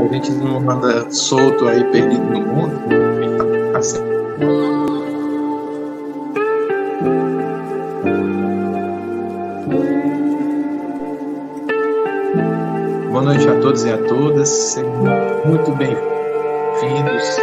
a gente não anda solto aí, perdido no mundo. Assim. Boa noite a todos e a todas, sejam muito bem-vindos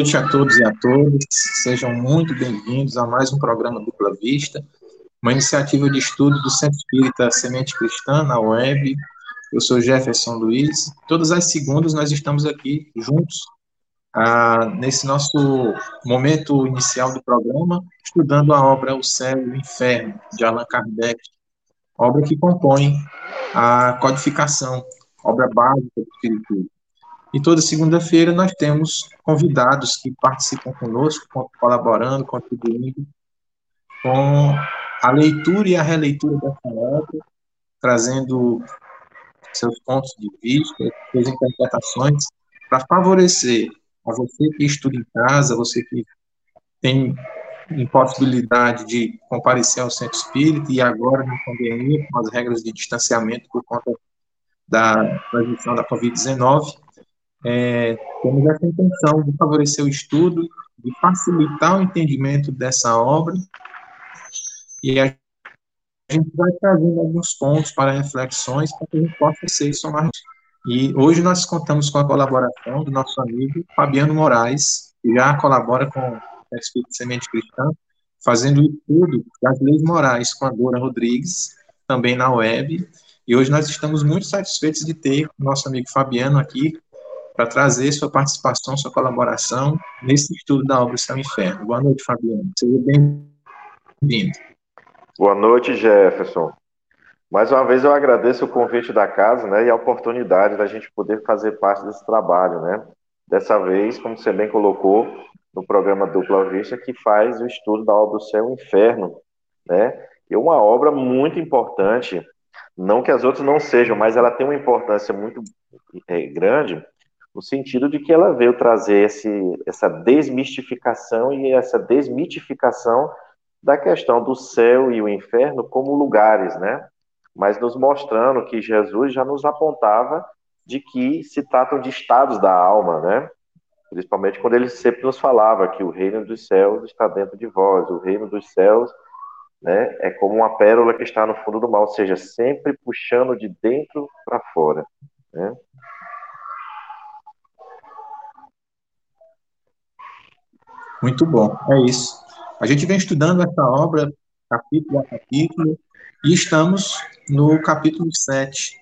noite a todos e a todas. Sejam muito bem-vindos a mais um programa Dupla Vista, uma iniciativa de estudo do Centro Espírita Semente Cristã na web. Eu sou Jefferson Luiz. Todas as segundas nós estamos aqui juntos ah, nesse nosso momento inicial do programa, estudando a obra O Céu e o Inferno, de Allan Kardec, obra que compõe a codificação, obra básica do Espiritismo. E toda segunda-feira nós temos convidados que participam conosco, colaborando, contribuindo com a leitura e a releitura dessa obra, trazendo seus pontos de vista, suas interpretações, para favorecer a você que estuda em casa, você que tem impossibilidade de comparecer ao centro espírita e agora na pandemia, com as regras de distanciamento por conta da transmissão da Covid-19, é, temos essa intenção de favorecer o estudo, de facilitar o entendimento dessa obra, e a gente vai trazendo alguns pontos para reflexões para que a gente possa ser somar. E hoje nós contamos com a colaboração do nosso amigo Fabiano Moraes, que já colabora com o Espírito Semente Cristã, fazendo o estudo das leis morais com a Dora Rodrigues, também na web. E hoje nós estamos muito satisfeitos de ter nosso amigo Fabiano aqui para trazer sua participação, sua colaboração nesse estudo da obra Céu e Inferno. Boa noite, Fabiano. Seja bem-vindo. Boa noite, Jefferson. Mais uma vez eu agradeço o convite da casa né, e a oportunidade da gente poder fazer parte desse trabalho. Né? Dessa vez, como você bem colocou, no programa Dupla Vista, que faz o estudo da obra Céu e Inferno. Né? E uma obra muito importante, não que as outras não sejam, mas ela tem uma importância muito é, grande, no sentido de que ela veio trazer esse, essa desmistificação e essa desmitificação da questão do céu e o inferno como lugares, né? Mas nos mostrando que Jesus já nos apontava de que se tratam de estados da alma, né? Principalmente quando ele sempre nos falava que o reino dos céus está dentro de vós, o reino dos céus né, é como uma pérola que está no fundo do mar, ou seja, sempre puxando de dentro para fora. Né? Muito bom, é isso. A gente vem estudando essa obra capítulo a capítulo e estamos no capítulo 7,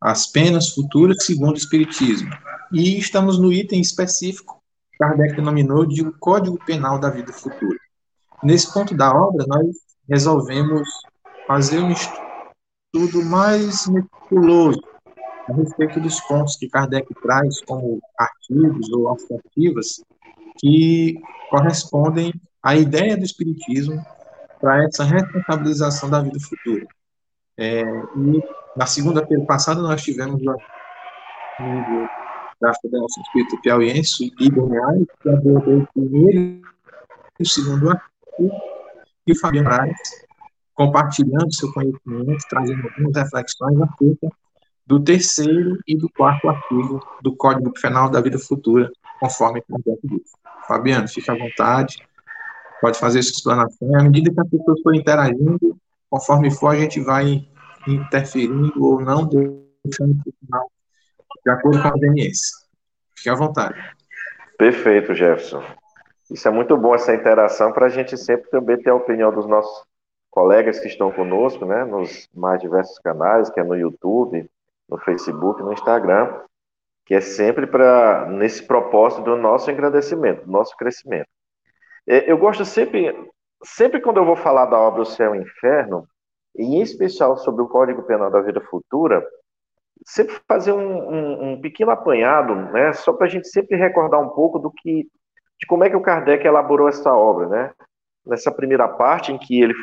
As Penas Futuras segundo o Espiritismo. E estamos no item específico que Kardec denominou de o Código Penal da Vida Futura. Nesse ponto da obra, nós resolvemos fazer um estudo mais meticuloso a respeito dos pontos que Kardec traz como artigos ou alternativas que correspondem à ideia do Espiritismo para essa responsabilização da vida futura. É, e na segunda-feira passada nós tivemos amigo da Federação Espírita Piauiense, Igor Reais, que abordou o primeiro e o segundo artigo, e o Fabiano Moraes, compartilhando seu conhecimento, trazendo algumas reflexões acerca do terceiro e do quarto artigo do Código Penal da Vida Futura, conforme Kardec disse. Fabiano, fique à vontade, pode fazer sua explanação. À medida que as pessoas forem interagindo, conforme for, a gente vai interferindo ou não, deixando o final, de acordo com a conveniência. Fique à vontade. Perfeito, Jefferson. Isso é muito bom, essa interação, para a gente sempre também ter a opinião dos nossos colegas que estão conosco, né, nos mais diversos canais, que é no YouTube, no Facebook, no Instagram, que é sempre para nesse propósito do nosso engrandecimento, do nosso crescimento. É, eu gosto sempre, sempre quando eu vou falar da obra O Céu e o Inferno, em especial sobre o Código Penal da Vida Futura, sempre fazer um, um, um pequeno apanhado, né, só para a gente sempre recordar um pouco do que, de como é que o Kardec elaborou essa obra, né? Nessa primeira parte em que ele,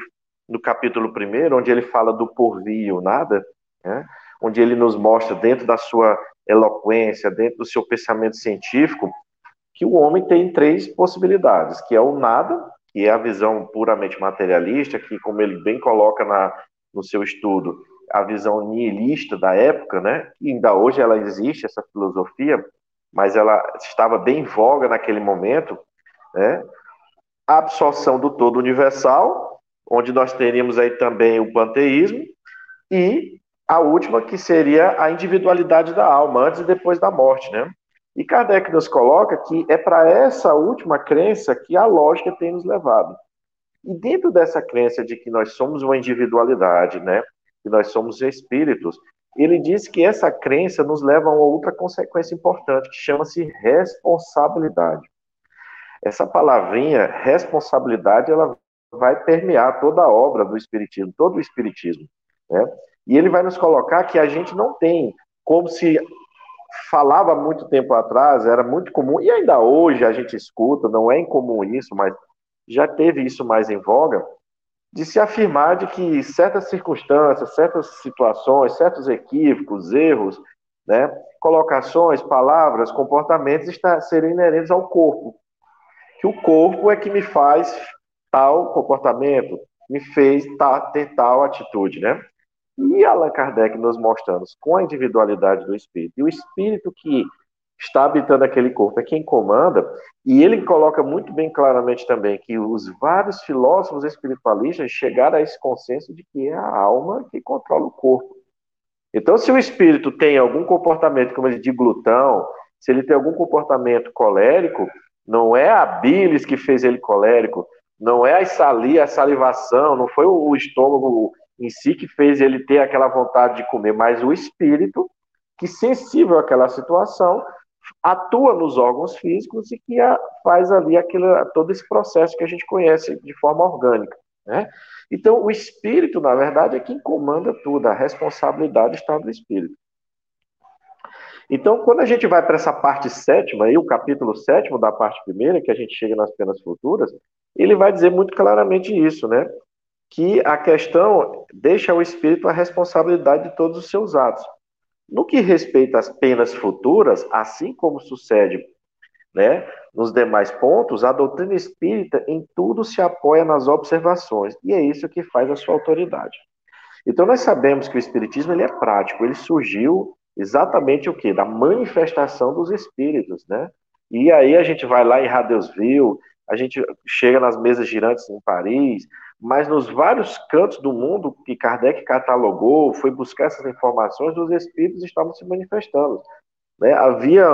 no capítulo primeiro, onde ele fala do porvir e o nada, né? onde ele nos mostra dentro da sua eloquência, dentro do seu pensamento científico, que o homem tem três possibilidades, que é o nada, que é a visão puramente materialista, que como ele bem coloca na, no seu estudo, a visão nihilista da época, né? E ainda hoje ela existe essa filosofia, mas ela estava bem em voga naquele momento, né? A absorção do todo universal, onde nós teríamos aí também o panteísmo e a última que seria a individualidade da alma antes e depois da morte, né? E Kardec nos coloca que é para essa última crença que a lógica tem nos levado. E dentro dessa crença de que nós somos uma individualidade, né? que nós somos espíritos, ele diz que essa crença nos leva a uma outra consequência importante, que chama-se responsabilidade. Essa palavrinha, responsabilidade, ela vai permear toda a obra do Espiritismo, todo o Espiritismo. Né? E ele vai nos colocar que a gente não tem, como se falava muito tempo atrás, era muito comum, e ainda hoje a gente escuta, não é incomum isso, mas já teve isso mais em voga, de se afirmar de que certas circunstâncias, certas situações, certos equívocos, erros, né, colocações, palavras, comportamentos está, serem inerentes ao corpo. Que o corpo é que me faz tal comportamento, me fez ter tal atitude, né? E Allan Kardec nos mostrando com a individualidade do espírito. E o espírito que está habitando aquele corpo, é quem comanda, e ele coloca muito bem claramente também que os vários filósofos espiritualistas chegaram a esse consenso de que é a alma que controla o corpo. Então, se o espírito tem algum comportamento, como ele de glutão, se ele tem algum comportamento colérico, não é a bilis que fez ele colérico, não é a, sali, a salivação, não foi o estômago em si que fez ele ter aquela vontade de comer, mas o espírito que sensível àquela situação atua nos órgãos físicos e que faz ali aquele, todo esse processo que a gente conhece de forma orgânica. Né? Então, o espírito, na verdade, é quem comanda tudo, a responsabilidade está do espírito. Então, quando a gente vai para essa parte sétima, aí, o capítulo sétimo da parte primeira, que a gente chega nas penas futuras, ele vai dizer muito claramente isso, né? Que a questão deixa ao espírito a responsabilidade de todos os seus atos. No que respeita às penas futuras, assim como sucede né, nos demais pontos, a doutrina espírita em tudo se apoia nas observações, e é isso que faz a sua autoridade. Então nós sabemos que o espiritismo ele é prático, ele surgiu exatamente o que? Da manifestação dos espíritos, né? E aí a gente vai lá em Radesville, a gente chega nas mesas girantes em Paris, mas nos vários cantos do mundo que Kardec catalogou, foi buscar essas informações, os espíritos estavam se manifestando. Né? Havia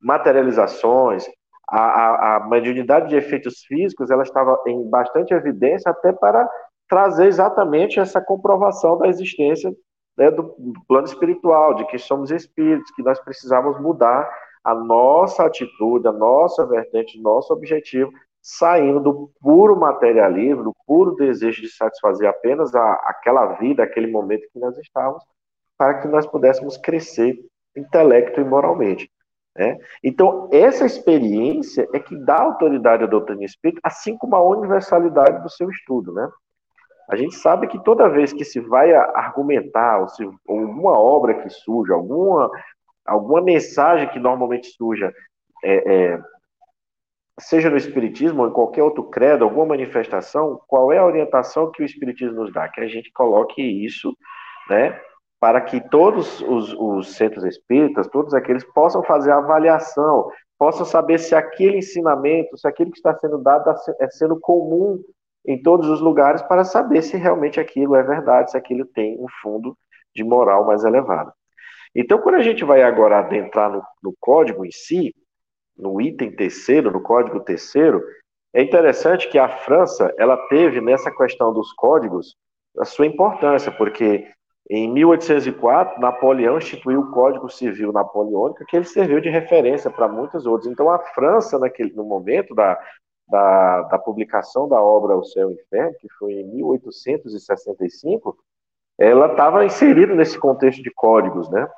materializações, a, a, a mediunidade de efeitos físicos ela estava em bastante evidência até para trazer exatamente essa comprovação da existência né, do, plano espiritual, de que somos espíritos, que nós precisamos mudar a nossa atitude, a nossa vertente, nosso objetivo saindo do puro materialismo, do puro desejo de satisfazer apenas a, aquela vida, aquele momento que nós estávamos, para que nós pudéssemos crescer intelecto e moralmente. Né? Então, essa experiência é que dá autoridade à doutrina espírita, assim como a universalidade do seu estudo. Né? A gente sabe que toda vez que se vai argumentar, ou se alguma obra que surja, alguma, alguma mensagem que normalmente surja é, é, seja no Espiritismo ou em qualquer outro credo, alguma manifestação, qual é a orientação que o Espiritismo nos dá? Que a gente coloque isso, né, para que todos os, os centros espíritas, todos aqueles, possam fazer a avaliação, possam saber se aquele ensinamento, se aquilo que está sendo dado é sendo comum em todos os lugares, para saber se realmente aquilo é verdade, se aquilo tem um fundo de moral mais elevado. Então, quando a gente vai agora adentrar no, no código em si, no item terceiro, no código terceiro, É interessante que a França, ela teve nessa questão dos códigos a sua importância, porque em 1804, Napoleão instituiu o Código Civil Napoleônico, que ele serviu de referência para muitos outros. Então, a França, naquele, no momento da, da, da publicação da obra O Céu e o Inferno, que foi em 1865, ela estava inserida nesse contexto de códigos, né?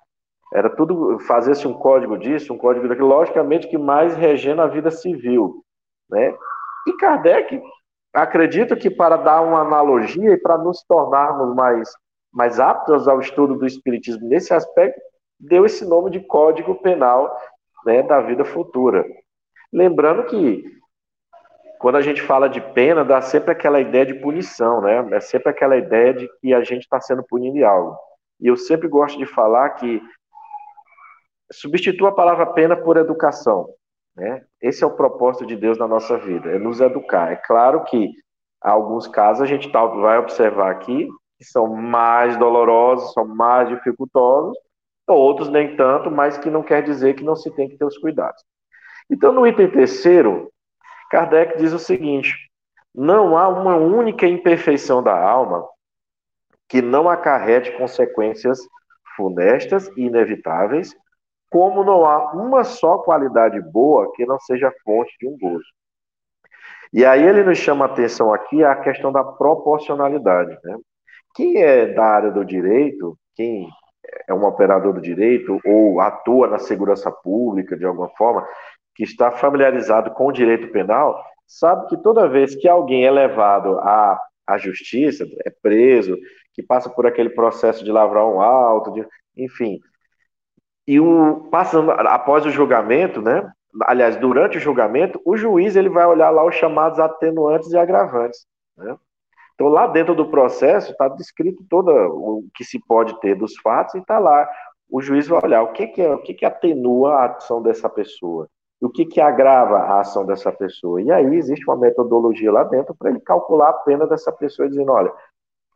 Era tudo, fazia-se um código disso, um código daquilo, logicamente que mais regendo a vida civil, né? E Kardec, acredito que para dar uma analogia e para nos tornarmos mais, mais aptos ao estudo do Espiritismo nesse aspecto, deu esse nome de Código Penal né, da vida futura. Lembrando que quando a gente fala de pena, dá sempre aquela ideia de punição, né? É sempre aquela ideia de que a gente está sendo punido em algo. E eu sempre gosto de falar que substitua a palavra pena por educação. Né? Esse é o propósito de Deus na nossa vida, é nos educar. É claro que há alguns casos a gente tá, vai observar aqui que são mais dolorosos, são mais dificultosos, outros nem tanto, mas que não quer dizer que não se tem que ter os cuidados. Então, no item terceiro, Kardec diz o seguinte: não há uma única imperfeição da alma que não acarrete consequências funestas e inevitáveis, como não há uma só qualidade boa que não seja fonte de um gozo. E aí ele nos chama atenção aqui a questão da proporcionalidade. Né? Quem é da área do direito, quem é um operador do direito ou atua na segurança pública de alguma forma, que está familiarizado com o direito penal, sabe que toda vez que alguém é levado à, à justiça, é preso, que passa por aquele processo de lavrar um auto, de, enfim, e o passando após o julgamento, né? Aliás, durante o julgamento, o juiz ele vai olhar lá os chamados atenuantes e agravantes. Né? Então, lá dentro do processo está descrito todo o que se pode ter dos fatos e está lá. O juiz vai olhar o que, que, é, o que, que atenua a ação dessa pessoa, o que, que agrava a ação dessa pessoa. E aí existe uma metodologia lá dentro para ele calcular a pena dessa pessoa, dizendo, olha,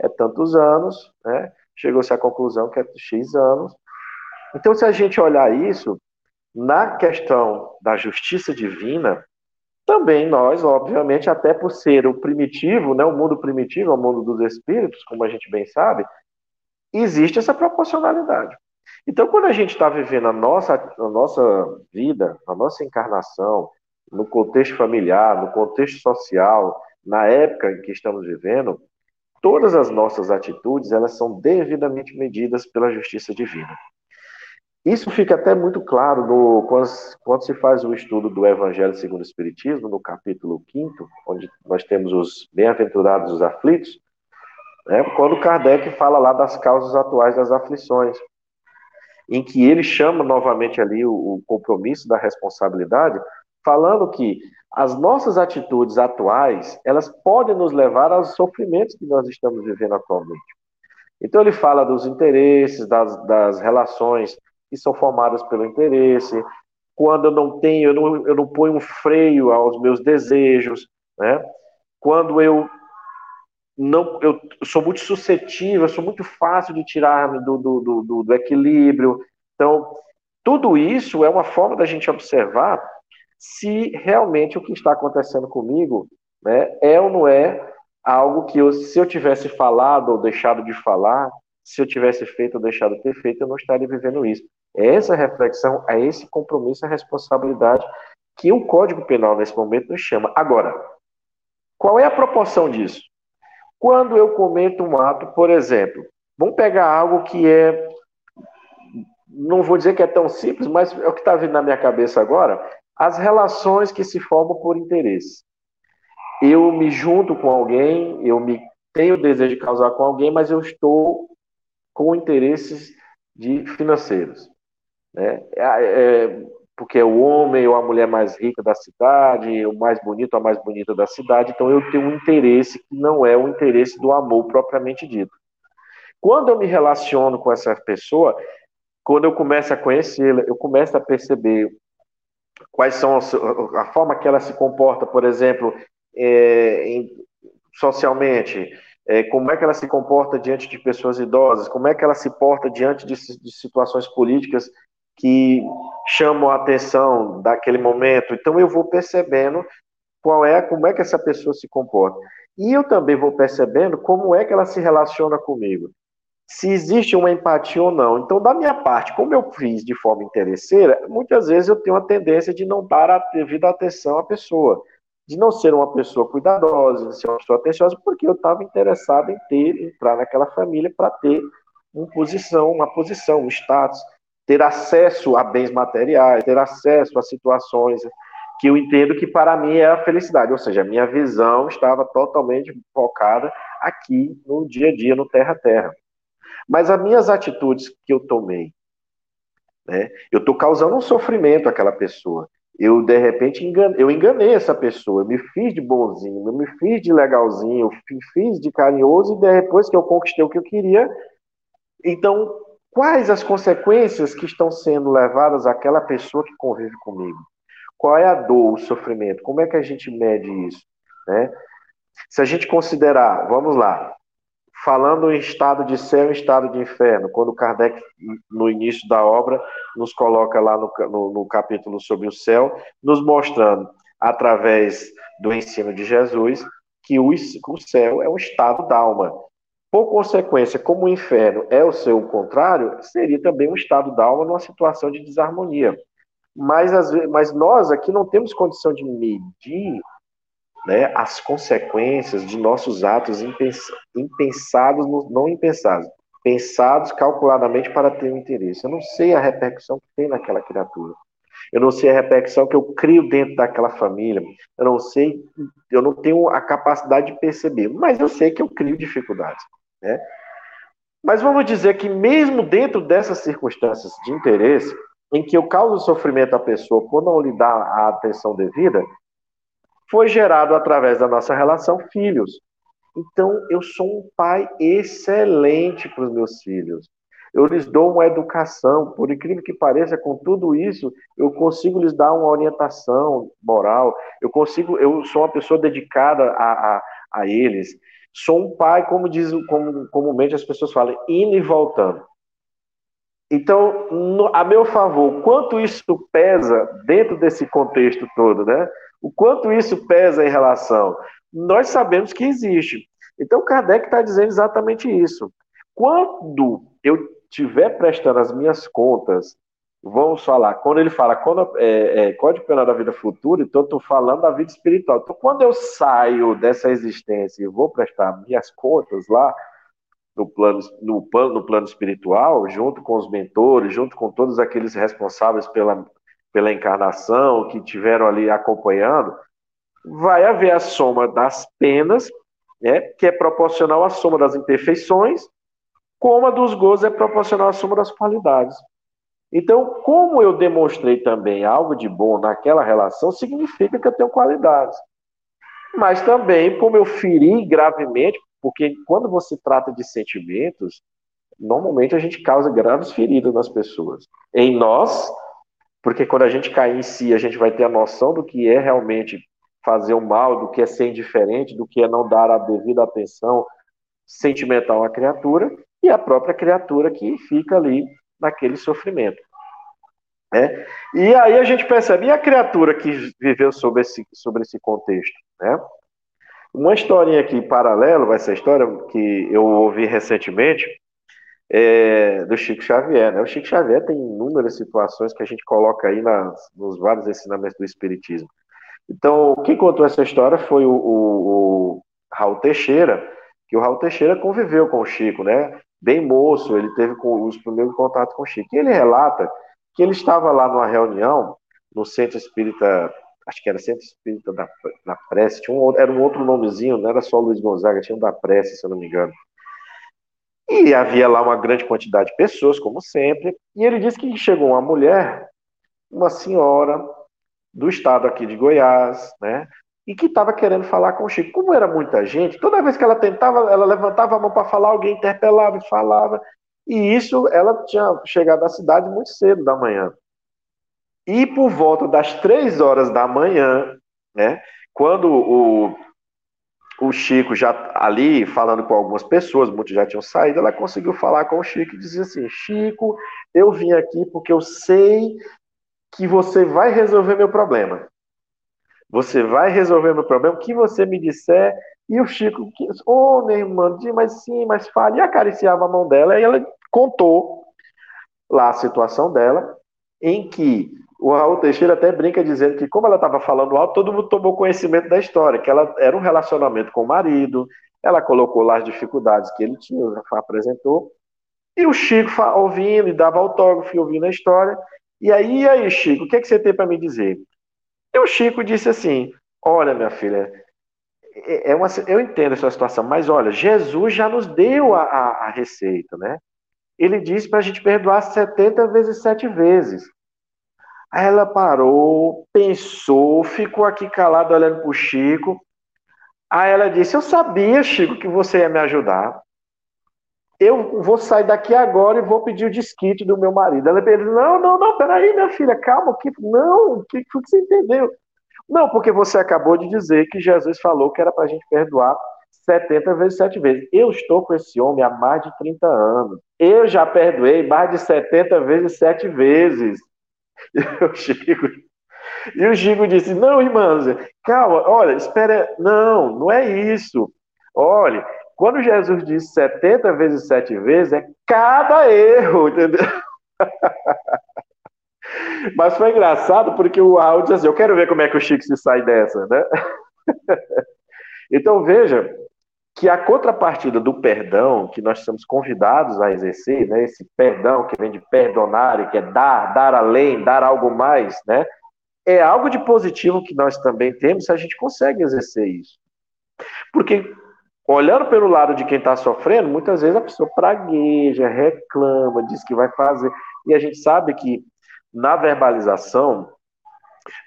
é tantos anos, né? chegou-se à conclusão que é X anos. Então, se a gente olhar isso, na questão da justiça divina, também nós, obviamente, até por ser o primitivo, né, o mundo primitivo, o mundo dos espíritos, como a gente bem sabe, existe essa proporcionalidade. Então, quando a gente está vivendo a nossa, a nossa vida, a nossa encarnação, no contexto familiar, no contexto social, na época em que estamos vivendo, todas as nossas atitudes elas são devidamente medidas pela justiça divina. Isso fica até muito claro no, quando, quando, se faz o estudo do Evangelho segundo o Espiritismo, no capítulo 5, onde nós temos os bem-aventurados os aflitos, né, quando Kardec fala lá das causas atuais das aflições em que ele chama novamente ali o, o compromisso da responsabilidade, falando que as nossas atitudes atuais, elas podem nos levar aos sofrimentos que nós estamos vivendo atualmente. Então ele fala dos interesses, das, das relações que são formadas pelo interesse, quando eu não tenho, eu não, eu não ponho um freio aos meus desejos, né? quando eu não, eu sou muito suscetível, eu sou muito fácil de tirar do, do, do, do equilíbrio. Então, tudo isso é uma forma da gente observar se realmente o que está acontecendo comigo né, é ou não é algo que eu, se eu tivesse falado ou deixado de falar, se eu tivesse feito ou deixado de ter feito, eu não estaria vivendo isso. É essa reflexão, é esse compromisso, a responsabilidade que o Código Penal nesse momento nos chama. Agora, qual é a proporção disso? Quando eu cometo um ato, por exemplo, vamos pegar algo que é. Não vou dizer que é tão simples, mas é o que está vindo na minha cabeça agora. As relações que se formam por interesse. Eu me junto com alguém, eu me tenho o desejo de causar com alguém, mas eu estou com interesses de financeiros. Né? É, é, porque é o homem ou a mulher mais rica da cidade, o mais bonito ou a mais bonita da cidade, então eu tenho um interesse que não é o interesse do amor propriamente dito. Quando eu me relaciono com essa pessoa, quando eu começo a conhecê-la, eu começo a perceber quais são a, a forma que ela se comporta, por exemplo, é, em, socialmente, é, como é que ela se comporta diante de pessoas idosas, como é que ela se porta diante de, de situações políticas que chamam a atenção daquele momento. Então eu vou percebendo qual é, como é que essa pessoa se comporta. E eu também vou percebendo como é que ela se relaciona comigo. Se existe uma empatia ou não. Então, da minha parte, como eu fiz de forma interesseira, muitas vezes eu tenho a tendência de não dar a devida atenção à pessoa, de não ser uma pessoa cuidadosa, de ser uma pessoa atenciosa, porque eu estava interessado em ter, entrar naquela família para ter uma posição, uma posição, um status, ter acesso a bens materiais, ter acesso a situações que eu entendo que para mim é a felicidade, ou seja, a minha visão estava totalmente focada aqui no dia a dia, no terra a terra. Mas as minhas atitudes que eu tomei, né, eu estou causando um sofrimento àquela pessoa. Eu, de repente, enganei, eu enganei essa pessoa, eu me fiz de bonzinho, eu me fiz de legalzinho, eu me fiz de carinhoso, e depois que eu conquistei o que eu queria, então, quais as consequências que estão sendo levadas àquela pessoa que convive comigo? Qual é a dor, o sofrimento? Como é que a gente mede isso? Né? Se a gente considerar, vamos lá, falando em estado de céu e estado de inferno, quando Kardec, no início da obra, nos coloca lá no, no, no capítulo sobre o céu, nos mostrando, através do ensino de Jesus, que o, o céu é um estado da alma. Por consequência, como o inferno é o seu contrário, seria também um estado da alma numa situação de desarmonia mas, mas nós aqui não temos condição de medir né, as consequências de nossos atos impensados, não impensados, pensados calculadamente para ter um interesse. Eu não sei a repercussão que tem naquela criatura. Eu não sei a repercussão que eu crio dentro daquela família. Eu não sei, eu não tenho a capacidade de perceber, mas eu sei que eu crio dificuldades. Né? Mas vamos dizer que mesmo dentro dessas circunstâncias de interesse, em que eu causo sofrimento à pessoa por não lhe dar a atenção devida, foi gerado através da nossa relação filhos. Então, eu sou um pai excelente para os meus filhos. Eu lhes dou uma educação, por incrível que pareça, com tudo isso, eu consigo lhes dar uma orientação moral, eu consigo, eu sou uma pessoa dedicada a, a, a eles. Sou um pai, como diz, como comumente as pessoas falam, indo e voltando. Então, no, a meu favor, quanto isso pesa dentro desse contexto todo, né? O quanto isso pesa em relação? Nós sabemos que existe. Então, Kardec está dizendo exatamente isso. Quando eu estiver prestando as minhas contas, vamos falar, quando ele fala quando, é, é, Código Penal da Vida Futura, então estou falando da vida espiritual. Então, quando eu saio dessa existência e vou prestar minhas contas lá, no plano, no, plano, no plano espiritual, junto com os mentores, junto com todos aqueles responsáveis pela, pela encarnação, que tiveram ali acompanhando, vai haver a soma das penas, né, que é proporcional à soma das imperfeições, como a dos gozos é proporcional à soma das qualidades. Então, como eu demonstrei também algo de bom naquela relação, significa que eu tenho qualidades. Mas também, como eu feri gravemente, porque quando você trata de sentimentos, normalmente a gente causa graves feridas nas pessoas. Em nós, porque quando a gente cai em si, a gente vai ter a noção do que é realmente fazer o mal, do que é ser indiferente, do que é não dar a devida atenção sentimental à criatura, e a própria criatura que fica ali naquele sofrimento. Né? E aí a gente percebe, e a criatura que viveu sobre esse, sobre esse contexto? Né? Uma historinha aqui paralelo, a história que eu ouvi recentemente, é, do Chico Xavier. Né? O Chico Xavier tem inúmeras situações que a gente coloca aí nas, nos vários ensinamentos do Espiritismo. Então, quem contou essa história foi o, o, o Raul Teixeira, que o Raul Teixeira conviveu com o Chico, né? Bem moço, ele teve os primeiros contatos com o Chico. E ele relata que ele estava lá numa reunião no Centro Espírita acho que era Centro Espírita da, da Prece, tinha um, era um outro nomezinho, não era só Luiz Gonzaga, tinha um da Prece, se eu não me engano. E havia lá uma grande quantidade de pessoas, como sempre, e ele disse que chegou uma mulher, uma senhora do estado aqui de Goiás, né, e que estava querendo falar com o Chico. Como era muita gente, toda vez que ela tentava, ela levantava a mão para falar, alguém interpelava e falava, e isso, ela tinha chegado à cidade muito cedo da manhã. E por volta das três horas da manhã, né, quando o, o Chico já ali falando com algumas pessoas, muitos já tinham saído, ela conseguiu falar com o Chico e dizer assim: Chico, eu vim aqui porque eu sei que você vai resolver meu problema. Você vai resolver meu problema, o que você me disser. E o Chico, ô, oh, minha irmã, mas sim, mas fale. E acariciava a mão dela, e ela contou lá a situação dela, em que o Raul Teixeira até brinca dizendo que, como ela estava falando alto, todo mundo tomou conhecimento da história, que ela era um relacionamento com o marido, ela colocou lá as dificuldades que ele tinha, apresentou, e o Chico ouvindo e dava autógrafo e ouvindo a história. E aí, e aí, Chico, o que, é que você tem para me dizer? E o Chico disse assim: Olha, minha filha, é, é uma, eu entendo essa situação, mas olha, Jesus já nos deu a, a, a receita, né? Ele disse para a gente perdoar 70 vezes sete vezes. Aí ela parou, pensou, ficou aqui calada olhando para o Chico. Aí ela disse: Eu sabia, Chico, que você ia me ajudar eu vou sair daqui agora e vou pedir o desquite do meu marido. Ela disse, não, não, não, peraí, minha filha, calma, que, não, o que, que você entendeu? Não, porque você acabou de dizer que Jesus falou que era para a gente perdoar 70 vezes 7 vezes. Eu estou com esse homem há mais de 30 anos. Eu já perdoei mais de 70 vezes 7 vezes. E o Chico, e o Chico disse: Não, irmãs, calma, olha, espera. Não, não é isso. Olha, quando Jesus diz 70 vezes 7 vezes, é cada erro, entendeu? Mas foi engraçado porque o diz assim: Eu quero ver como é que o Chico se sai dessa, né? Então veja que a contrapartida do perdão que nós somos convidados a exercer, né? Esse perdão que vem de perdonar, que é dar, dar além, dar algo mais, né? É algo de positivo que nós também temos se a gente consegue exercer isso. Porque olhando pelo lado de quem está sofrendo, muitas vezes a pessoa pragueja, reclama, diz que vai fazer. E a gente sabe que na verbalização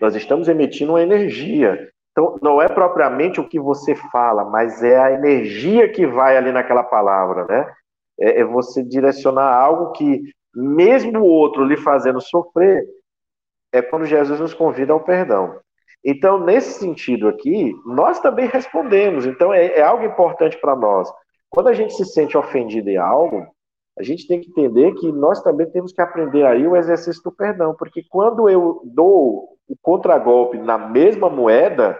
nós estamos emitindo uma energia. Então, não é propriamente o que você fala, mas é a energia que vai ali naquela palavra, né? É, é você direcionar algo que, mesmo o outro lhe fazendo sofrer, é quando Jesus nos convida ao perdão. Então, nesse sentido aqui, nós também respondemos. Então, é, é algo importante para nós. Quando a gente se sente ofendido em algo, a gente tem que entender que nós também temos que aprender aí o exercício do perdão, porque quando eu dou o contragolpe na mesma moeda,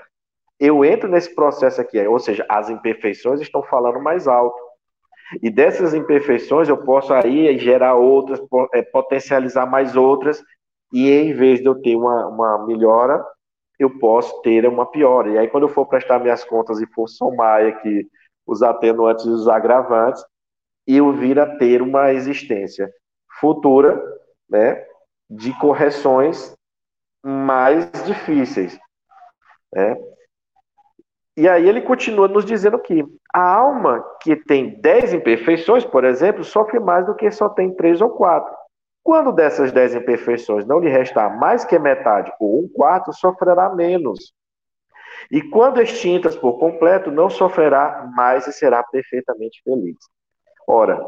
eu entro nesse processo aqui, ou seja, as imperfeições estão falando mais alto. E dessas imperfeições eu posso aí gerar outras, é, potencializar mais outras, e em vez de eu ter uma, uma melhora, eu posso ter uma piora. E aí, quando eu for prestar minhas contas e for somar aqui os atenuantes e os agravantes, eu vir a ter uma existência futura, né, de correções mais difíceis. Né? E aí ele continua nos dizendo que a alma que tem 10 imperfeições, por exemplo, sofre mais do que só tem três ou quatro. Quando dessas dez imperfeições não lhe restar mais que metade ou um quarto, sofrerá menos. E quando extintas por completo, não sofrerá mais e será perfeitamente feliz. Ora,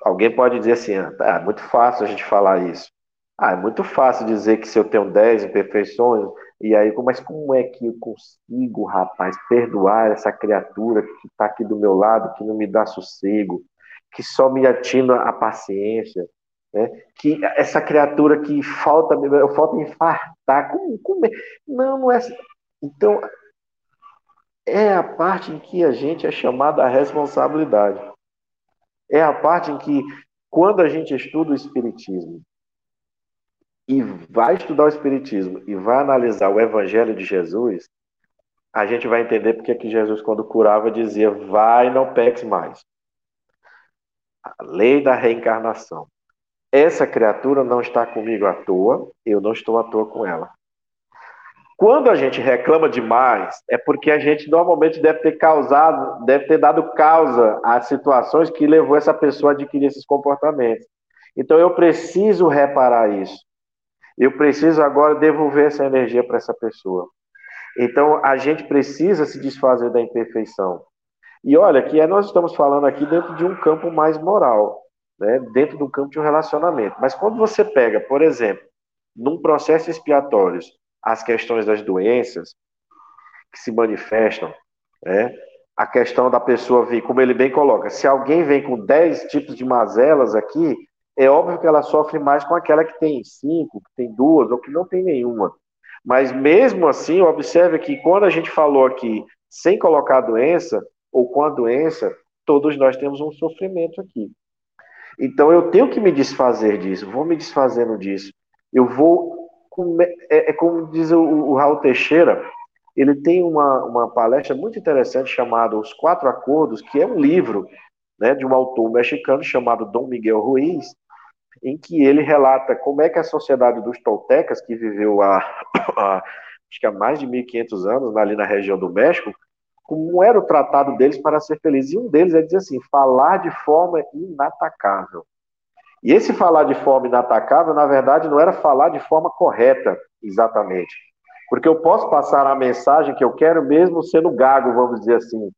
alguém pode dizer assim: ah, é muito fácil a gente falar isso. Ah, é muito fácil dizer que se eu tenho dez imperfeições, e aí, mas como é que eu consigo, rapaz, perdoar essa criatura que está aqui do meu lado, que não me dá sossego, que só me atina a paciência, né? Que essa criatura que falta, eu falta infartar, como, como é? Não, não é. Assim. Então, é a parte em que a gente é chamado à responsabilidade. É a parte em que, quando a gente estuda o Espiritismo, e vai estudar o Espiritismo e vai analisar o Evangelho de Jesus, a gente vai entender porque que Jesus, quando curava, dizia: vai, não peques mais. A lei da reencarnação. Essa criatura não está comigo à toa, eu não estou à toa com ela. Quando a gente reclama demais, é porque a gente normalmente deve ter causado, deve ter dado causa às situações que levou essa pessoa a adquirir esses comportamentos. Então eu preciso reparar isso. Eu preciso agora devolver essa energia para essa pessoa. Então a gente precisa se desfazer da imperfeição. E olha que nós estamos falando aqui dentro de um campo mais moral né, dentro do campo de um relacionamento. Mas quando você pega, por exemplo, num processo expiatório, as questões das doenças que se manifestam, né, a questão da pessoa vir, como ele bem coloca, se alguém vem com 10 tipos de mazelas aqui, é óbvio que ela sofre mais com aquela que tem cinco, que tem duas, ou que não tem nenhuma. Mas mesmo assim, observe que quando a gente falou aqui sem colocar a doença, ou com a doença, todos nós temos um sofrimento aqui. Então eu tenho que me desfazer disso, vou me desfazendo disso. Eu vou. É, é como diz o, o Raul Teixeira, ele tem uma, uma palestra muito interessante chamada Os Quatro Acordos, que é um livro né, de um autor mexicano chamado Dom Miguel Ruiz, em que ele relata como é que a sociedade dos toltecas, que viveu há, há acho que há mais de 1.500 anos ali na região do México, como era o tratado deles para ser feliz. E um deles é dizer assim, falar de forma inatacável. E esse falar de forma inatacável, na verdade, não era falar de forma correta, exatamente. Porque eu posso passar a mensagem que eu quero mesmo sendo gago, vamos dizer assim.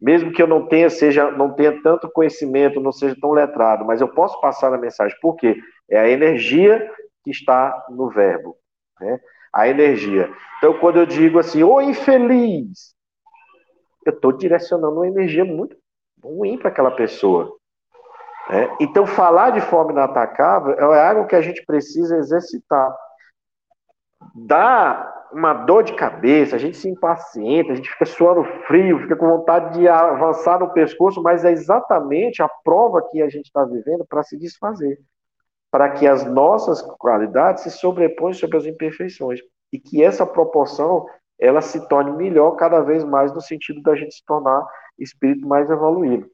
Mesmo que eu não tenha, seja, não tenha tanto conhecimento, não seja tão letrado, mas eu posso passar a mensagem. Por quê? É a energia que está no verbo. Né? A energia. Então, quando eu digo assim, ô infeliz, eu estou direcionando uma energia muito ruim para aquela pessoa. Né? Então, falar de forma inatacável é algo que a gente precisa exercitar. Dá uma dor de cabeça, a gente se impacienta, a gente fica suando frio, fica com vontade de avançar no pescoço, mas é exatamente a prova que a gente está vivendo para se desfazer. Para que as nossas qualidades se sobrepõem sobre as imperfeições. E que essa proporção ela se torne melhor cada vez mais no sentido da gente se tornar espírito mais evoluído.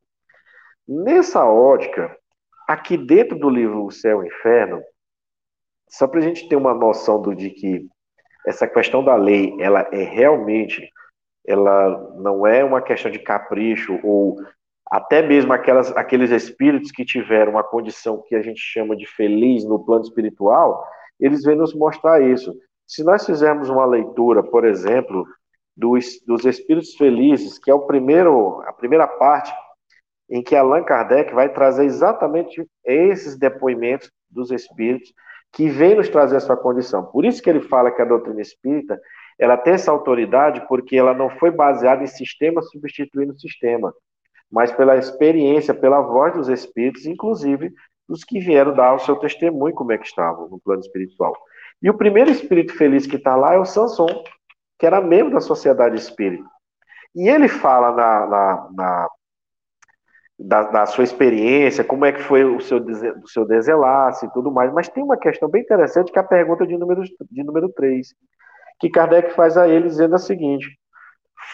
Nessa ótica, aqui dentro do livro O Céu e o Inferno, só para a gente ter uma noção do, de que essa questão da lei, ela é realmente, ela não é uma questão de capricho ou até mesmo aquelas, aqueles espíritos que tiveram uma condição que a gente chama de feliz no plano espiritual, eles vêm nos mostrar isso. Se nós fizermos uma leitura, por exemplo, dos, dos espíritos felizes, que é o primeiro, a primeira parte em que Allan Kardec vai trazer exatamente esses depoimentos dos espíritos que vem nos trazer essa condição. Por isso que ele fala que a doutrina espírita ela tem essa autoridade porque ela não foi baseada em sistema substituindo sistema, mas pela experiência, pela voz dos espíritos, inclusive dos que vieram dar o seu testemunho como é que estavam no plano espiritual. E o primeiro espírito feliz que está lá é o Sanson, que era membro da sociedade espírita. E ele fala na, na, na da, da, sua experiência, como é que foi o seu, o seu desenlace e tudo mais. Mas tem uma questão bem interessante que é a pergunta de número, de número 3, que Kardec faz a ele dizendo a seguinte: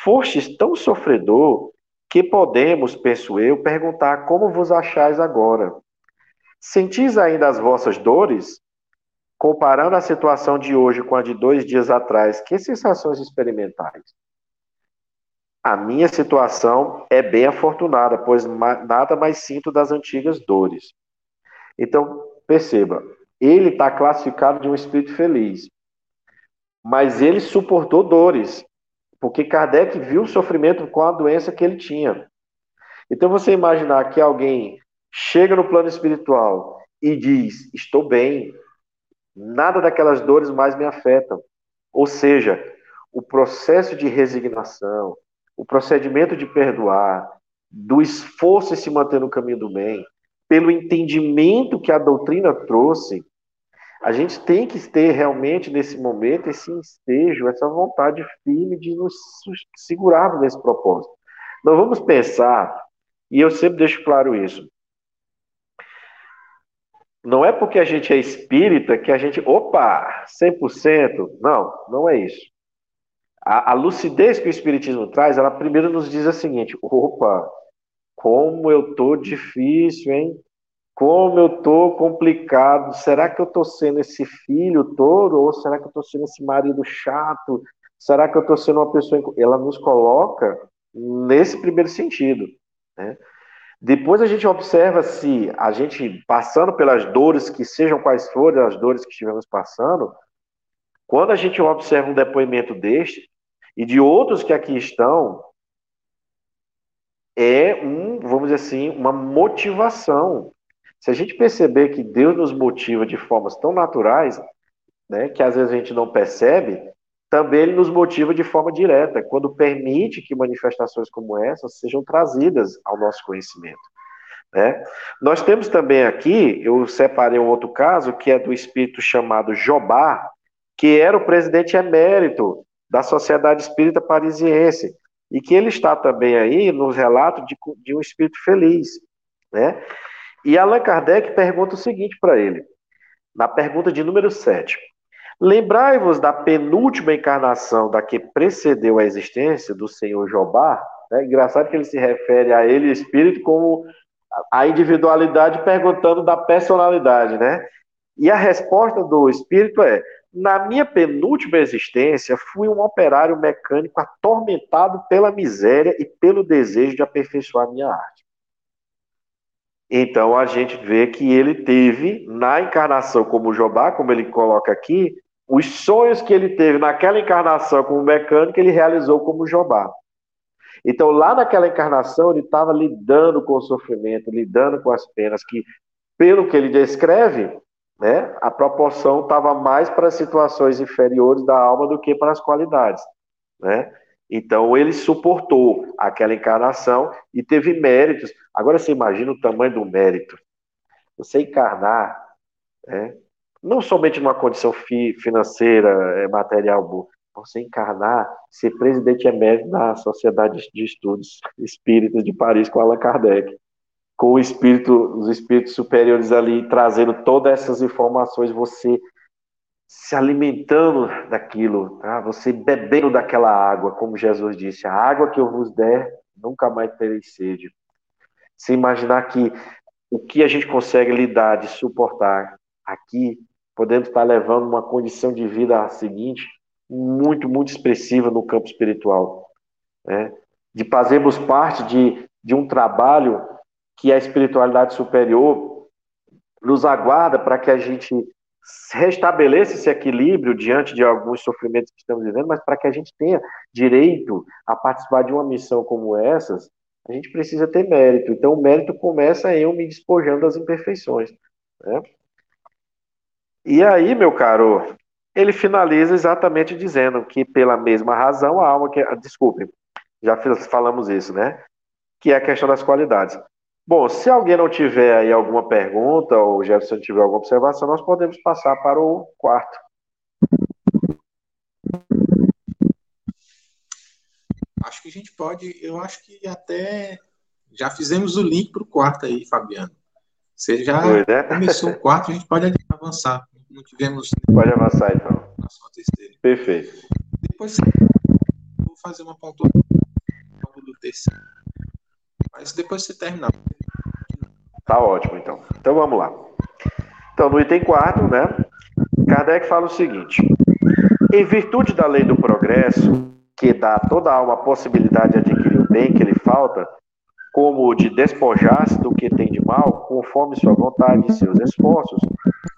Fostes tão sofredor que podemos, penso eu, perguntar como vos achais agora. Sentis ainda as vossas dores? Comparando a situação de hoje com a de dois dias atrás, que sensações experimentais? A minha situação é bem afortunada, pois nada mais sinto das antigas dores. Então, perceba, ele está classificado de um espírito feliz, mas ele suportou dores, porque Kardec viu o sofrimento com a doença que ele tinha. Então, você imaginar que alguém chega no plano espiritual e diz: Estou bem, nada daquelas dores mais me afetam. Ou seja, o processo de resignação, o procedimento de perdoar, do esforço em se manter no caminho do bem, pelo entendimento que a doutrina trouxe, a gente tem que ter realmente nesse momento esse ensejo, essa vontade firme de nos segurar nesse propósito. Não vamos pensar, e eu sempre deixo claro isso, não é porque a gente é espírita que a gente, opa, 100%. Não, não é isso. A, a, lucidez que o Espiritismo traz, ela primeiro nos diz a seguinte: opa, como eu tô difícil, hein? Como eu tô complicado. Será que eu tô sendo esse filho todo? Ou será que eu tô sendo esse marido chato? Será que eu tô sendo uma pessoa. Ela nos coloca nesse primeiro sentido. Né? Depois a gente observa se a gente, passando pelas dores, que sejam quais forem as dores que estivemos passando, quando a gente observa um depoimento deste, e de outros que aqui estão, é um, vamos dizer assim, uma motivação. Se a gente perceber que Deus nos motiva de formas tão naturais, né, que às vezes a gente não percebe, também ele nos motiva de forma direta, quando permite que manifestações como essas sejam trazidas ao nosso conhecimento. Né? Nós temos também aqui, eu separei um outro caso, que é do espírito chamado Jobá, que era o presidente emérito da Sociedade Espírita Parisiense, e que ele está também aí nos relatos de, de um espírito feliz. Né? E Allan Kardec pergunta o seguinte para ele, na pergunta de número 7. Lembrai-vos da penúltima encarnação da que precedeu a existência do senhor Jobá. É engraçado que ele se refere a ele, espírito, como a individualidade perguntando da personalidade, né? E a resposta do espírito é: na minha penúltima existência, fui um operário mecânico atormentado pela miséria e pelo desejo de aperfeiçoar minha arte. Então a gente vê que ele teve, na encarnação como Jobá, como ele coloca aqui, os sonhos que ele teve naquela encarnação como mecânico, ele realizou como Jobá. Então, lá naquela encarnação, ele estava lidando com o sofrimento, lidando com as penas, que, pelo que ele descreve, né, a proporção estava mais para as situações inferiores da alma do que para as qualidades. Né? Então, ele suportou aquela encarnação e teve méritos. Agora, você imagina o tamanho do mérito. Você encarnar, né, não somente numa condição fi, financeira, é, material você encarnar, ser presidente emérito da Sociedade de Estudos Espíritas de Paris com Allan Kardec, com o espírito, os espíritos superiores ali trazendo todas essas informações, você se alimentando daquilo, tá? você bebendo daquela água, como Jesus disse, a água que eu vos der, nunca mais tereis sede. Se imaginar que o que a gente consegue lidar, de suportar aqui, podendo estar levando uma condição de vida seguinte, muito, muito expressiva no campo espiritual. Né? De fazermos parte de, de um trabalho que a espiritualidade superior nos aguarda para que a gente restabeleça esse equilíbrio diante de alguns sofrimentos que estamos vivendo, mas para que a gente tenha direito a participar de uma missão como essas, a gente precisa ter mérito. Então, o mérito começa eu me despojando das imperfeições. Né? E aí, meu caro, ele finaliza exatamente dizendo que, pela mesma razão, a alma que. Desculpe, já falamos isso, né? Que é a questão das qualidades. Bom, se alguém não tiver aí alguma pergunta, ou o Jefferson tiver alguma observação, nós podemos passar para o quarto. Acho que a gente pode, eu acho que até já fizemos o link para o quarto aí, Fabiano. Você já é. começou o quarto, a gente pode avançar não tivemos. Pode avançar então. Perfeito. Depois vou fazer uma pontuação do terceiro. Mas depois você terminar. Tá ótimo então. Então vamos lá. Então no item 4, né? Kardec fala o seguinte: em virtude da lei do progresso, que dá a toda alma a possibilidade de adquirir o bem que lhe falta, como de despojar-se do que tem de mal, conforme sua vontade e seus esforços,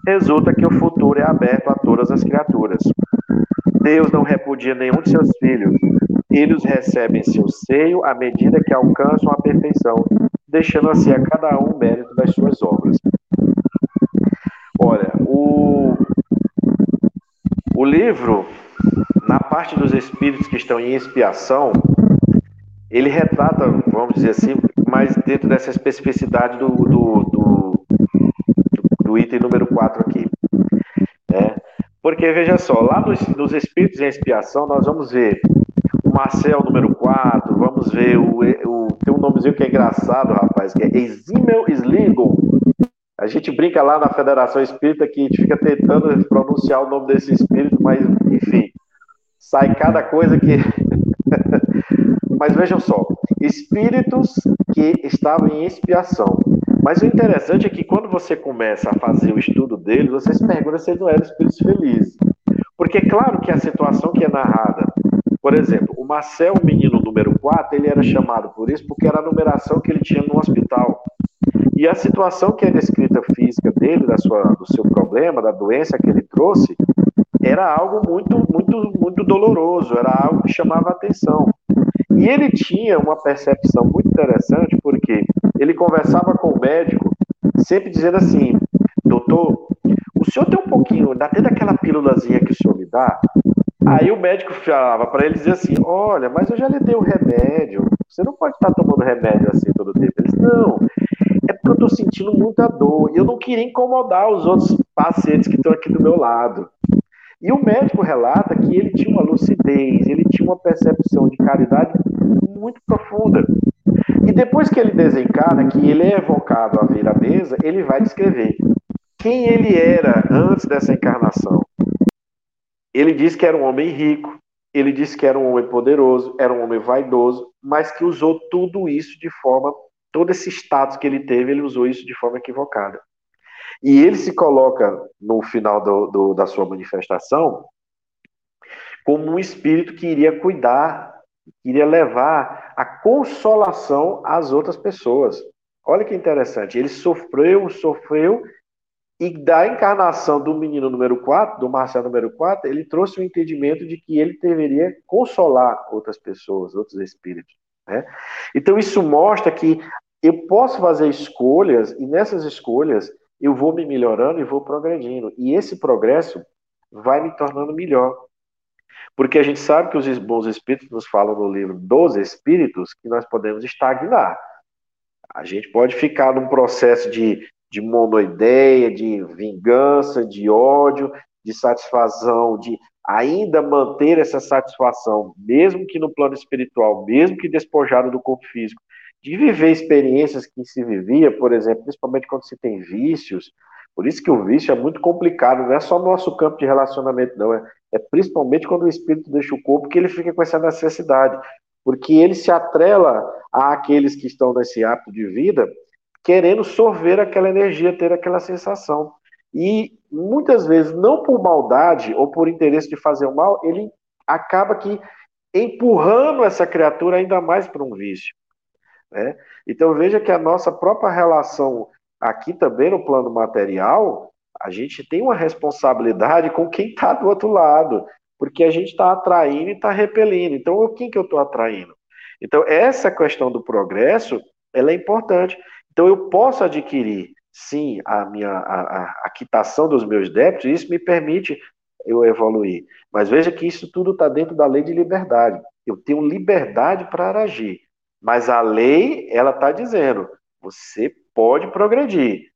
resulta que o futuro é aberto a todas as criaturas. Deus não repudia nenhum de seus filhos. Ele os recebe em seu seio à medida que alcançam a perfeição, deixando assim a cada um o mérito das suas obras. Olha, o, o livro, na parte dos espíritos que estão em expiação, ele retrata, vamos dizer assim, mais dentro dessa especificidade do, do, do, do item número 4 aqui. Né? Porque, veja só, lá nos, nos Espíritos em Expiação, nós vamos ver o Marcel número 4, vamos ver o, o. Tem um nomezinho que é engraçado, rapaz, que é Eximel Sligo. A gente brinca lá na Federação Espírita que a gente fica tentando pronunciar o nome desse espírito, mas, enfim, sai cada coisa que. Mas vejam só, espíritos que estavam em expiação. Mas o interessante é que quando você começa a fazer o estudo deles, você se pergunta se eles não eram espíritos felizes. Porque é claro que a situação que é narrada, por exemplo, o Marcel, o menino número 4, ele era chamado por isso porque era a numeração que ele tinha no hospital. E a situação que é descrita física dele, da sua, do seu problema, da doença que ele trouxe, era algo muito, muito, muito doloroso, era algo que chamava atenção. E ele tinha uma percepção muito interessante, porque ele conversava com o médico, sempre dizendo assim: Doutor, o senhor tem um pouquinho, dá até daquela pílulazinha que o senhor me dá? Aí o médico falava para ele dizer assim: Olha, mas eu já lhe dei o remédio, você não pode estar tomando remédio assim todo tempo. Ele disse: Não, é porque eu estou sentindo muita dor e eu não queria incomodar os outros pacientes que estão aqui do meu lado. E o médico relata que ele tinha uma lucidez, ele tinha uma percepção de caridade muito profunda. E depois que ele desencarna, que ele é evocado a vir à mesa, ele vai descrever quem ele era antes dessa encarnação. Ele diz que era um homem rico, ele disse que era um homem poderoso, era um homem vaidoso, mas que usou tudo isso de forma, todo esse status que ele teve, ele usou isso de forma equivocada. E ele se coloca no final do, do, da sua manifestação como um espírito que iria cuidar, iria levar a consolação às outras pessoas. Olha que interessante, ele sofreu, sofreu, e da encarnação do menino número 4, do Marcelo número 4, ele trouxe o entendimento de que ele deveria consolar outras pessoas, outros espíritos. Né? Então isso mostra que eu posso fazer escolhas, e nessas escolhas eu vou me melhorando e vou progredindo. E esse progresso vai me tornando melhor. Porque a gente sabe que os bons espíritos nos falam no livro dos espíritos que nós podemos estagnar. A gente pode ficar num processo de, de monoideia, de vingança, de ódio, de satisfação, de ainda manter essa satisfação, mesmo que no plano espiritual, mesmo que despojado do corpo físico, de viver experiências que se vivia, por exemplo, principalmente quando se tem vícios. Por isso que o vício é muito complicado, não é só no nosso campo de relacionamento, não. É, é principalmente quando o espírito deixa o corpo que ele fica com essa necessidade. Porque ele se atrela àqueles que estão nesse hábito de vida, querendo sorver aquela energia, ter aquela sensação. E muitas vezes, não por maldade ou por interesse de fazer o mal, ele acaba que empurrando essa criatura ainda mais para um vício. Né? Então veja que a nossa própria relação aqui também no plano material, a gente tem uma responsabilidade com quem está do outro lado, porque a gente está atraindo e está repelindo. Então, quem que eu estou atraindo? Então, essa questão do progresso, ela é importante. Então, eu posso adquirir, sim, a minha a, a quitação dos meus débitos, e isso me permite eu evoluir. Mas veja que isso tudo está dentro da lei de liberdade. Eu tenho liberdade para agir. Mas a lei, ela está dizendo, você pode progredir,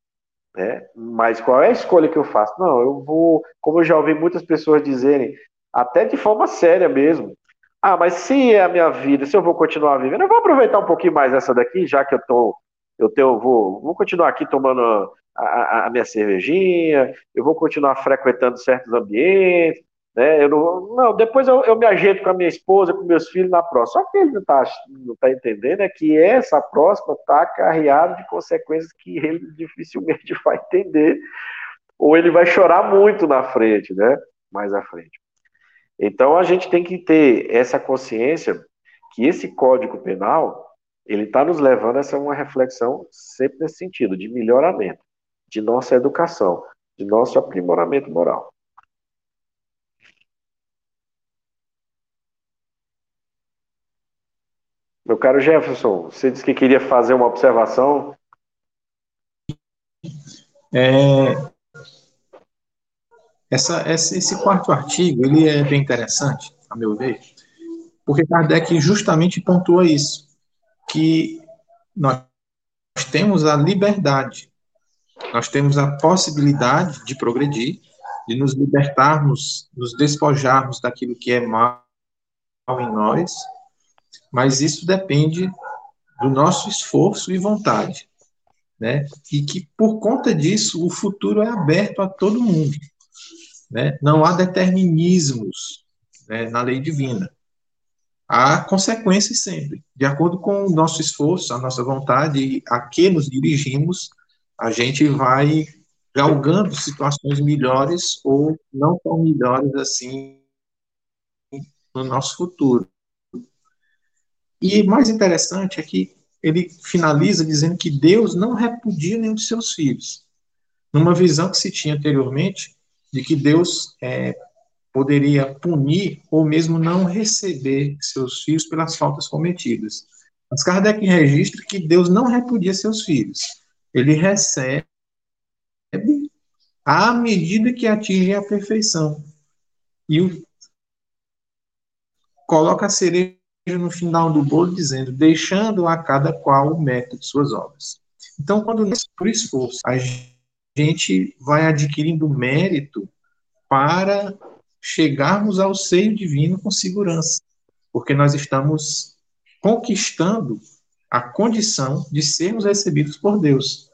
né? Mas qual é a escolha que eu faço? Não, eu vou, como eu já ouvi muitas pessoas dizerem, até de forma séria mesmo. Ah, mas se é a minha vida, se eu vou continuar vivendo, eu vou aproveitar um pouquinho mais essa daqui, já que eu tô, eu tenho, vou, vou continuar aqui tomando a, a, a minha cervejinha, eu vou continuar frequentando certos ambientes, né? Eu não, não depois eu, eu, me ajeito com a minha esposa, com meus filhos na próxima. Só que ele não está não tá entendendo é que essa próxima está carreada de consequências que ele dificilmente vai entender, ou ele vai chorar muito na frente, né? Mais à frente. Então a gente tem que ter essa consciência que esse código penal ele está nos levando a essa uma reflexão sempre nesse sentido de melhoramento de nossa educação, de nosso aprimoramento moral. Meu caro Jefferson, você disse que queria fazer uma observação. É, essa, esse quarto artigo ele é bem interessante, a meu ver, porque Kardec justamente pontua isso, que nós temos a liberdade, nós temos a possibilidade de progredir, de nos libertarmos, nos despojarmos daquilo que é mal em nós, mas isso depende do nosso esforço e vontade, né? E que por conta disso o futuro é aberto a todo mundo, né? Não há determinismos né, na lei divina. Há consequências sempre, de acordo com o nosso esforço, a nossa vontade, a que nos dirigimos, a gente vai galgando situações melhores ou não tão melhores assim no nosso futuro. E mais interessante é que ele finaliza dizendo que Deus não repudia nenhum de seus filhos. Numa visão que se tinha anteriormente, de que Deus é, poderia punir ou mesmo não receber seus filhos pelas faltas cometidas. Mas Kardec registra que Deus não repudia seus filhos. Ele recebe à medida que atingem a perfeição. E o, coloca a cereja no final do bolo dizendo, deixando a cada qual o mérito de suas obras. Então, quando por esforço a gente vai adquirindo mérito para chegarmos ao seio divino com segurança, porque nós estamos conquistando a condição de sermos recebidos por Deus,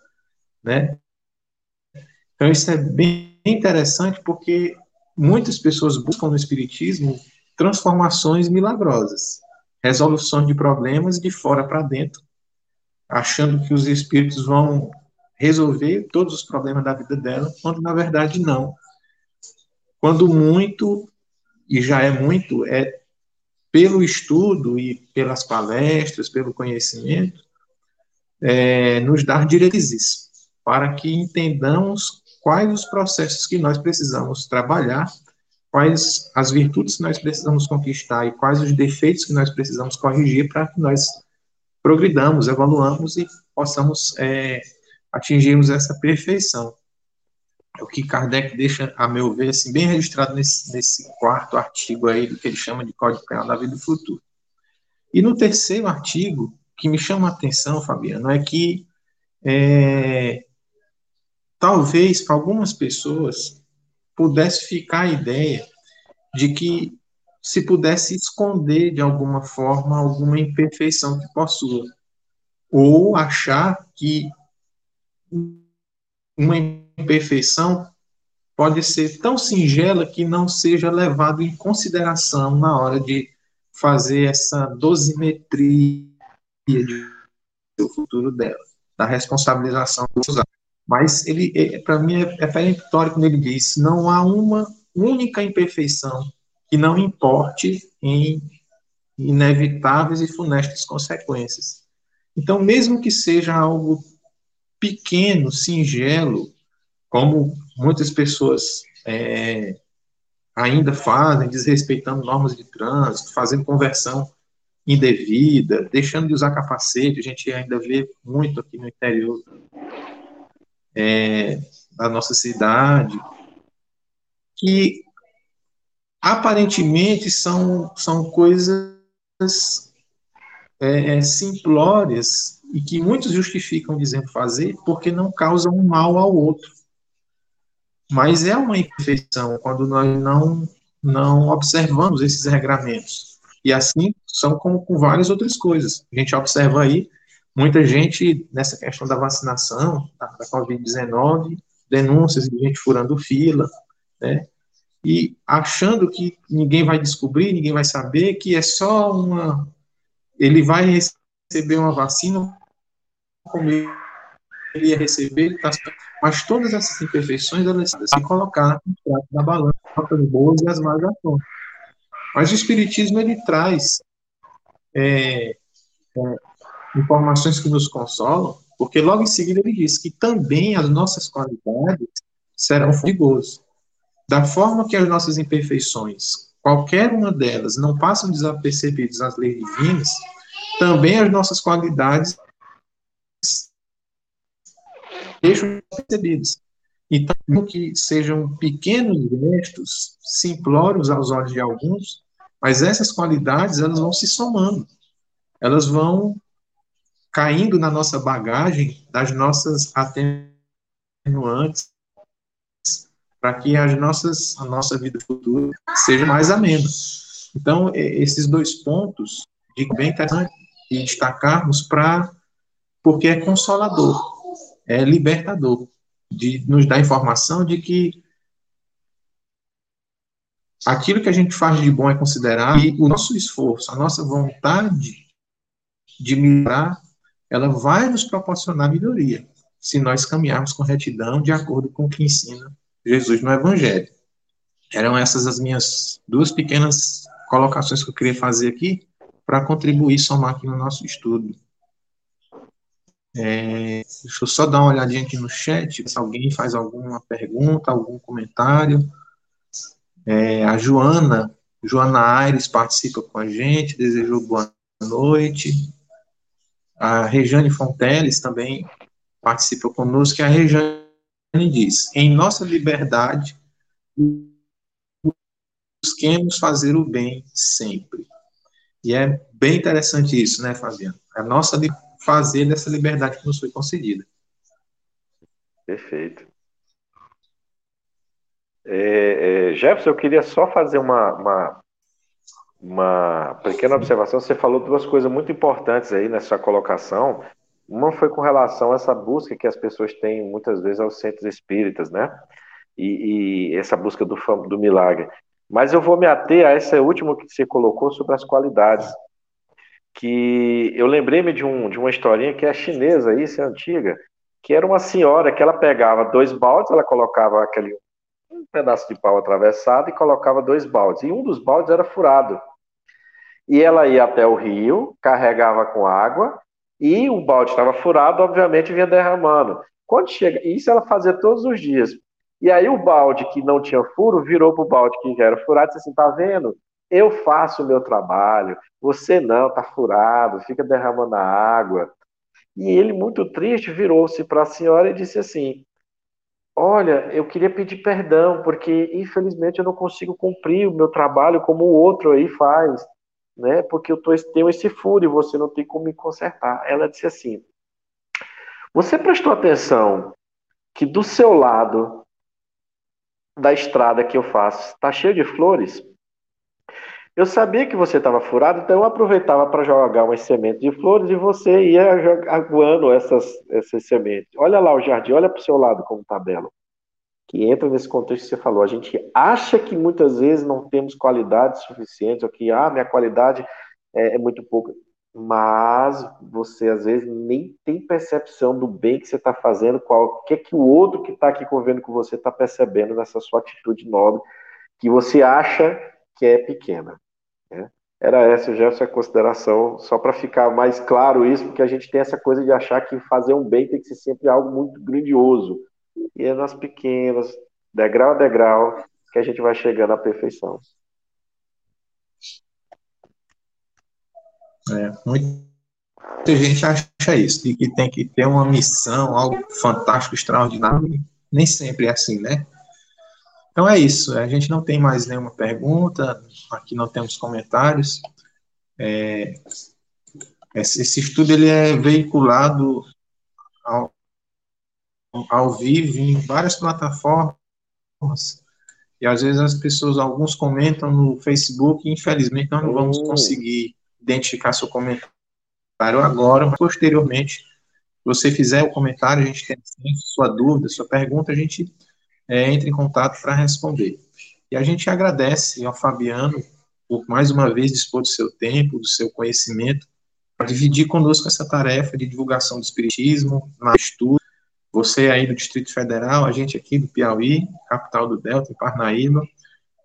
né? Então isso é bem interessante porque muitas pessoas buscam no espiritismo transformações milagrosas, resolução de problemas de fora para dentro, achando que os espíritos vão resolver todos os problemas da vida dela, quando na verdade não. Quando muito, e já é muito, é pelo estudo e pelas palestras, pelo conhecimento, é, nos dar diretrizes para que entendamos quais os processos que nós precisamos trabalhar, quais as virtudes que nós precisamos conquistar e quais os defeitos que nós precisamos corrigir para que nós progridamos, evoluamos e possamos é, atingirmos essa perfeição. É o que Kardec deixa, a meu ver, assim, bem registrado nesse, nesse quarto artigo aí, do que ele chama de Código Penal da Vida do Futuro. E no terceiro artigo, que me chama a atenção, Fabiano, é que é, talvez para algumas pessoas pudesse ficar a ideia de que se pudesse esconder de alguma forma alguma imperfeição que possua, ou achar que uma imperfeição pode ser tão singela que não seja levado em consideração na hora de fazer essa dosimetria do futuro dela, da responsabilização dos atos. Mas ele, é, para mim, é, é peremptório quando ele diz: não há uma única imperfeição que não importe em inevitáveis e funestas consequências. Então, mesmo que seja algo pequeno, singelo, como muitas pessoas é, ainda fazem, desrespeitando normas de trânsito, fazendo conversão indevida, deixando de usar capacete, a gente ainda vê muito aqui no interior é, da nossa cidade, que aparentemente são, são coisas é, é simplórias e que muitos justificam dizendo fazer porque não causam um mal ao outro. Mas é uma imperfeição quando nós não, não observamos esses regramentos. E assim são como com várias outras coisas. A gente observa aí muita gente nessa questão da vacinação, da, da Covid-19, denúncias de gente furando fila, né? E achando que ninguém vai descobrir, ninguém vai saber, que é só uma. Ele vai receber uma vacina como ele ia receber, tá, mas todas essas imperfeições elas se colocar da balança, as boas e as más ações. Mas o Espiritismo ele traz é, é, informações que nos consolam, porque logo em seguida ele diz que também as nossas qualidades serão de Da forma que as nossas imperfeições, qualquer uma delas, não passam desapercebidas nas leis divinas, também as nossas qualidades deixam percebidos. Então, que sejam pequenos gestos, simplórios aos olhos de alguns, mas essas qualidades elas vão se somando, elas vão caindo na nossa bagagem das nossas atenuantes, para que as nossas, a nossa vida futura seja mais amena. Então, esses dois pontos, de bem interessante destacarmos para porque é consolador é libertador, de nos dar informação de que aquilo que a gente faz de bom é considerar e o nosso esforço, a nossa vontade de melhorar, ela vai nos proporcionar melhoria, se nós caminharmos com retidão de acordo com o que ensina Jesus no Evangelho. Eram essas as minhas duas pequenas colocações que eu queria fazer aqui para contribuir, somar aqui no nosso estudo. É, deixa eu só dar uma olhadinha aqui no chat, se alguém faz alguma pergunta, algum comentário. É, a Joana, Joana Aires participa com a gente, desejou boa noite. A Rejane Fonteles também participa conosco, e a Rejane diz, em nossa liberdade, busquemos fazer o bem sempre. E é bem interessante isso, né, Fabiano? A nossa liberdade fazer dessa liberdade que nos foi concedida. Perfeito. É, é, Jefferson, eu queria só fazer uma, uma, uma pequena observação. Você falou duas coisas muito importantes aí nessa colocação. Uma foi com relação a essa busca que as pessoas têm muitas vezes aos centros espíritas, né? E, e essa busca do, do milagre. Mas eu vou me ater a essa última que você colocou sobre as qualidades. Que eu lembrei-me de, um, de uma historinha que é chinesa, isso é antiga, que era uma senhora que ela pegava dois baldes, ela colocava aquele um pedaço de pau atravessado e colocava dois baldes. E um dos baldes era furado. E ela ia até o rio, carregava com água, e o balde estava furado, obviamente vinha derramando. Quando chega, isso ela fazia todos os dias. E aí o balde que não tinha furo virou para o balde que já era furado e disse assim: tá vendo? Eu faço o meu trabalho, você não, tá furado, fica derramando a água. E ele, muito triste, virou-se para a senhora e disse assim: Olha, eu queria pedir perdão, porque infelizmente eu não consigo cumprir o meu trabalho como o outro aí faz, né? Porque eu tô, tenho esse furo e você não tem como me consertar. Ela disse assim: Você prestou atenção que do seu lado da estrada que eu faço está cheio de flores? Eu sabia que você estava furado, então eu aproveitava para jogar umas sementes de flores e você ia aguando essas, essas sementes. Olha lá o jardim, olha para o seu lado como está belo. Que entra nesse contexto que você falou. A gente acha que muitas vezes não temos qualidade suficiente, ou que ah, minha qualidade é, é muito pouca. Mas você às vezes nem tem percepção do bem que você está fazendo, qual o que, que o outro que está aqui convivendo com você está percebendo nessa sua atitude nobre, que você acha que é pequena. Né? Era essa, Jefferson, a consideração, só para ficar mais claro isso, porque a gente tem essa coisa de achar que fazer um bem tem que ser sempre algo muito grandioso. E é nas pequenas, degrau a degrau, que a gente vai chegando à perfeição. É, muita gente acha isso, de que tem que ter uma missão, algo fantástico, extraordinário. Nem sempre é assim, né? Então é isso. A gente não tem mais nenhuma pergunta, aqui não temos comentários. É, esse estudo ele é veiculado ao, ao vivo em várias plataformas e às vezes as pessoas, alguns comentam no Facebook, infelizmente nós não vamos hum. conseguir identificar seu comentário agora, mas posteriormente, se você fizer o comentário, a gente tem sua dúvida, sua pergunta, a gente é, entre em contato para responder. E a gente agradece ao Fabiano por mais uma vez dispor do seu tempo, do seu conhecimento, para dividir conosco essa tarefa de divulgação do Espiritismo, na estudo. Você aí do Distrito Federal, a gente aqui do Piauí, capital do Delta, em Parnaíba.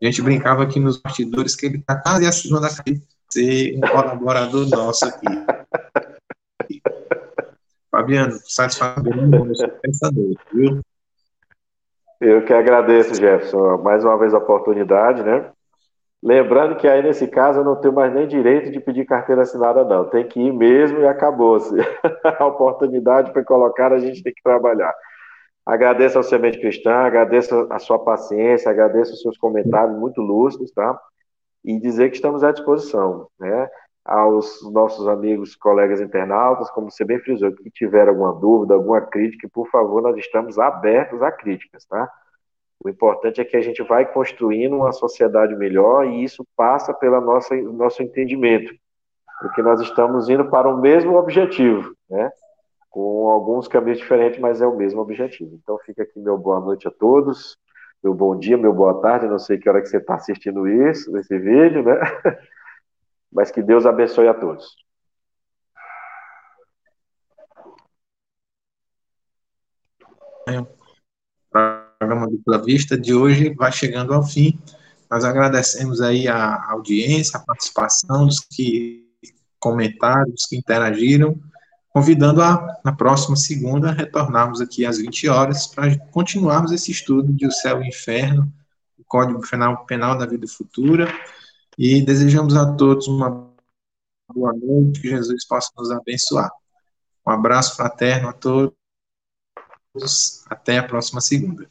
A gente brincava aqui nos bastidores que ele está quase acima da ser um colaborador nosso aqui. Fabiano, satisfação, pensador, viu? Eu que agradeço, Jefferson, mais uma vez a oportunidade, né? Lembrando que aí nesse caso eu não tenho mais nem direito de pedir carteira assinada, não. Tem que ir mesmo e acabou-se. a oportunidade para colocar, a gente tem que trabalhar. Agradeço ao Semente Cristã, agradeço a sua paciência, agradeço os seus comentários muito lúcidos, tá? E dizer que estamos à disposição, né? aos nossos amigos, colegas internautas, como você bem frisou, que tiver alguma dúvida, alguma crítica, por favor, nós estamos abertos a críticas, tá? O importante é que a gente vai construindo uma sociedade melhor e isso passa pelo nosso, entendimento, porque nós estamos indo para o mesmo objetivo, né? Com alguns caminhos diferentes, mas é o mesmo objetivo. Então fica aqui meu boa noite a todos, meu bom dia, meu boa tarde, não sei que hora que você está assistindo isso, esse vídeo, né? Mas que Deus abençoe a todos. O programa Dupla Vista de hoje vai chegando ao fim. Nós agradecemos aí a audiência, a participação dos que comentaram, dos que interagiram, convidando a, na próxima segunda, retornarmos aqui às 20 horas para continuarmos esse estudo de O Céu e o Inferno, o Código Penal, Penal da Vida Futura, e desejamos a todos uma boa noite, que Jesus possa nos abençoar. Um abraço fraterno a todos. Até a próxima segunda.